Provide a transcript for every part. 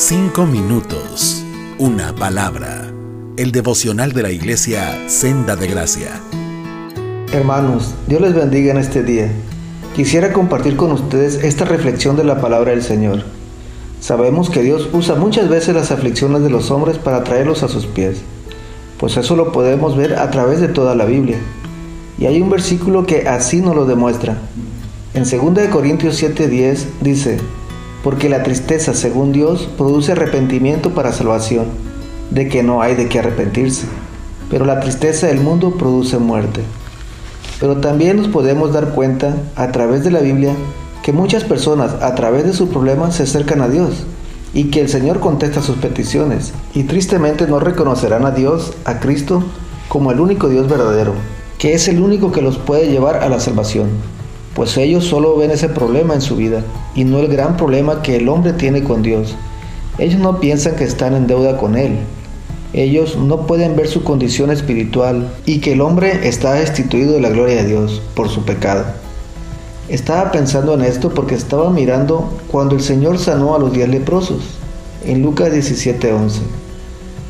Cinco minutos, una palabra. El devocional de la iglesia Senda de Gracia. Hermanos, Dios les bendiga en este día. Quisiera compartir con ustedes esta reflexión de la palabra del Señor. Sabemos que Dios usa muchas veces las aflicciones de los hombres para traerlos a sus pies, pues eso lo podemos ver a través de toda la Biblia. Y hay un versículo que así nos lo demuestra. En 2 Corintios 7:10 dice, porque la tristeza, según Dios, produce arrepentimiento para salvación, de que no hay de qué arrepentirse. Pero la tristeza del mundo produce muerte. Pero también nos podemos dar cuenta, a través de la Biblia, que muchas personas, a través de sus problemas, se acercan a Dios y que el Señor contesta sus peticiones, y tristemente no reconocerán a Dios, a Cristo, como el único Dios verdadero, que es el único que los puede llevar a la salvación pues ellos solo ven ese problema en su vida y no el gran problema que el hombre tiene con Dios. Ellos no piensan que están en deuda con Él. Ellos no pueden ver su condición espiritual y que el hombre está destituido de la gloria de Dios por su pecado. Estaba pensando en esto porque estaba mirando cuando el Señor sanó a los diez leprosos, en Lucas 17:11.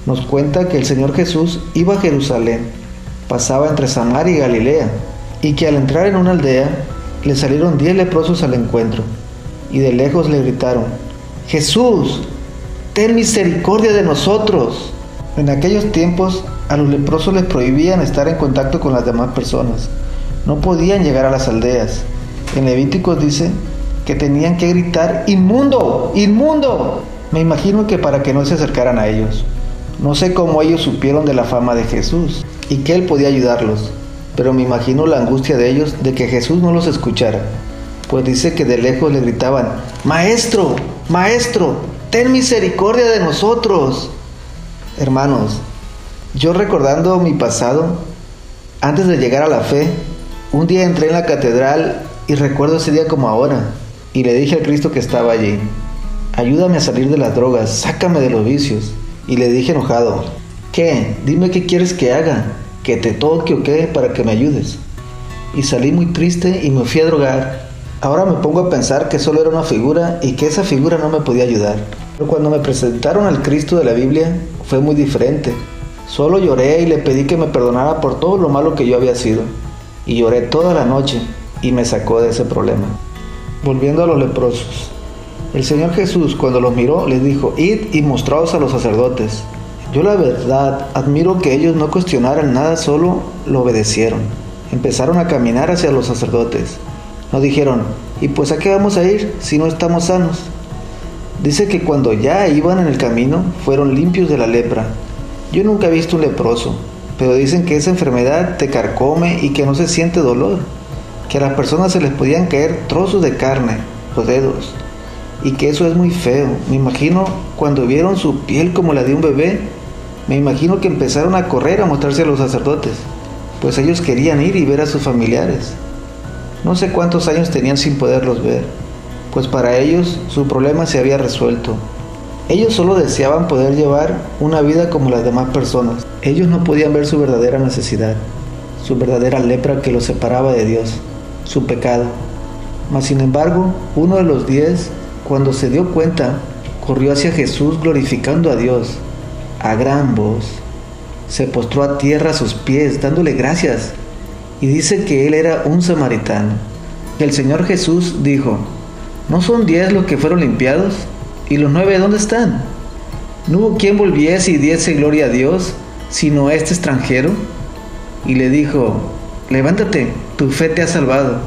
Nos cuenta que el Señor Jesús iba a Jerusalén, pasaba entre Samaria y Galilea, y que al entrar en una aldea le salieron diez leprosos al encuentro y de lejos le gritaron, Jesús, ten misericordia de nosotros. En aquellos tiempos a los leprosos les prohibían estar en contacto con las demás personas. No podían llegar a las aldeas. En Levíticos dice que tenían que gritar, inmundo, inmundo. Me imagino que para que no se acercaran a ellos. No sé cómo ellos supieron de la fama de Jesús y que Él podía ayudarlos pero me imagino la angustia de ellos de que Jesús no los escuchara, pues dice que de lejos le gritaban, Maestro, Maestro, ten misericordia de nosotros. Hermanos, yo recordando mi pasado, antes de llegar a la fe, un día entré en la catedral y recuerdo ese día como ahora, y le dije al Cristo que estaba allí, ayúdame a salir de las drogas, sácame de los vicios. Y le dije enojado, ¿qué? Dime qué quieres que haga que te toque o qué para que me ayudes. Y salí muy triste y me fui a drogar. Ahora me pongo a pensar que solo era una figura y que esa figura no me podía ayudar. Pero cuando me presentaron al Cristo de la Biblia fue muy diferente. Solo lloré y le pedí que me perdonara por todo lo malo que yo había sido. Y lloré toda la noche y me sacó de ese problema. Volviendo a los leprosos. El Señor Jesús cuando los miró les dijo, id y mostraos a los sacerdotes. Yo la verdad admiro que ellos no cuestionaran nada, solo lo obedecieron. Empezaron a caminar hacia los sacerdotes. No dijeron, ¿y pues a qué vamos a ir si no estamos sanos? Dice que cuando ya iban en el camino fueron limpios de la lepra. Yo nunca he visto un leproso, pero dicen que esa enfermedad te carcome y que no se siente dolor, que a las personas se les podían caer trozos de carne, los dedos, y que eso es muy feo. Me imagino cuando vieron su piel como la de un bebé, me imagino que empezaron a correr a mostrarse a los sacerdotes, pues ellos querían ir y ver a sus familiares. No sé cuántos años tenían sin poderlos ver, pues para ellos su problema se había resuelto. Ellos solo deseaban poder llevar una vida como las demás personas. Ellos no podían ver su verdadera necesidad, su verdadera lepra que los separaba de Dios, su pecado. Mas sin embargo, uno de los diez, cuando se dio cuenta, corrió hacia Jesús glorificando a Dios a gran voz, se postró a tierra a sus pies, dándole gracias, y dice que él era un samaritano. El Señor Jesús dijo, ¿no son diez los que fueron limpiados? ¿Y los nueve dónde están? ¿No hubo quien volviese y diese gloria a Dios, sino este extranjero? Y le dijo, levántate, tu fe te ha salvado.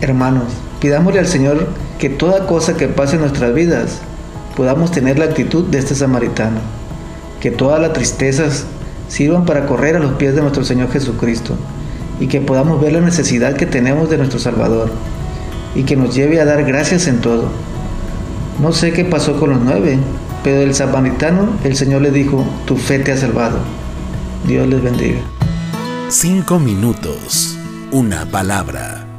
Hermanos, pidámosle al Señor que toda cosa que pase en nuestras vidas podamos tener la actitud de este samaritano que todas las tristezas sirvan para correr a los pies de nuestro Señor Jesucristo y que podamos ver la necesidad que tenemos de nuestro Salvador y que nos lleve a dar gracias en todo. No sé qué pasó con los nueve, pero el samaritano el Señor le dijo, tu fe te ha salvado. Dios les bendiga. Cinco minutos, una palabra.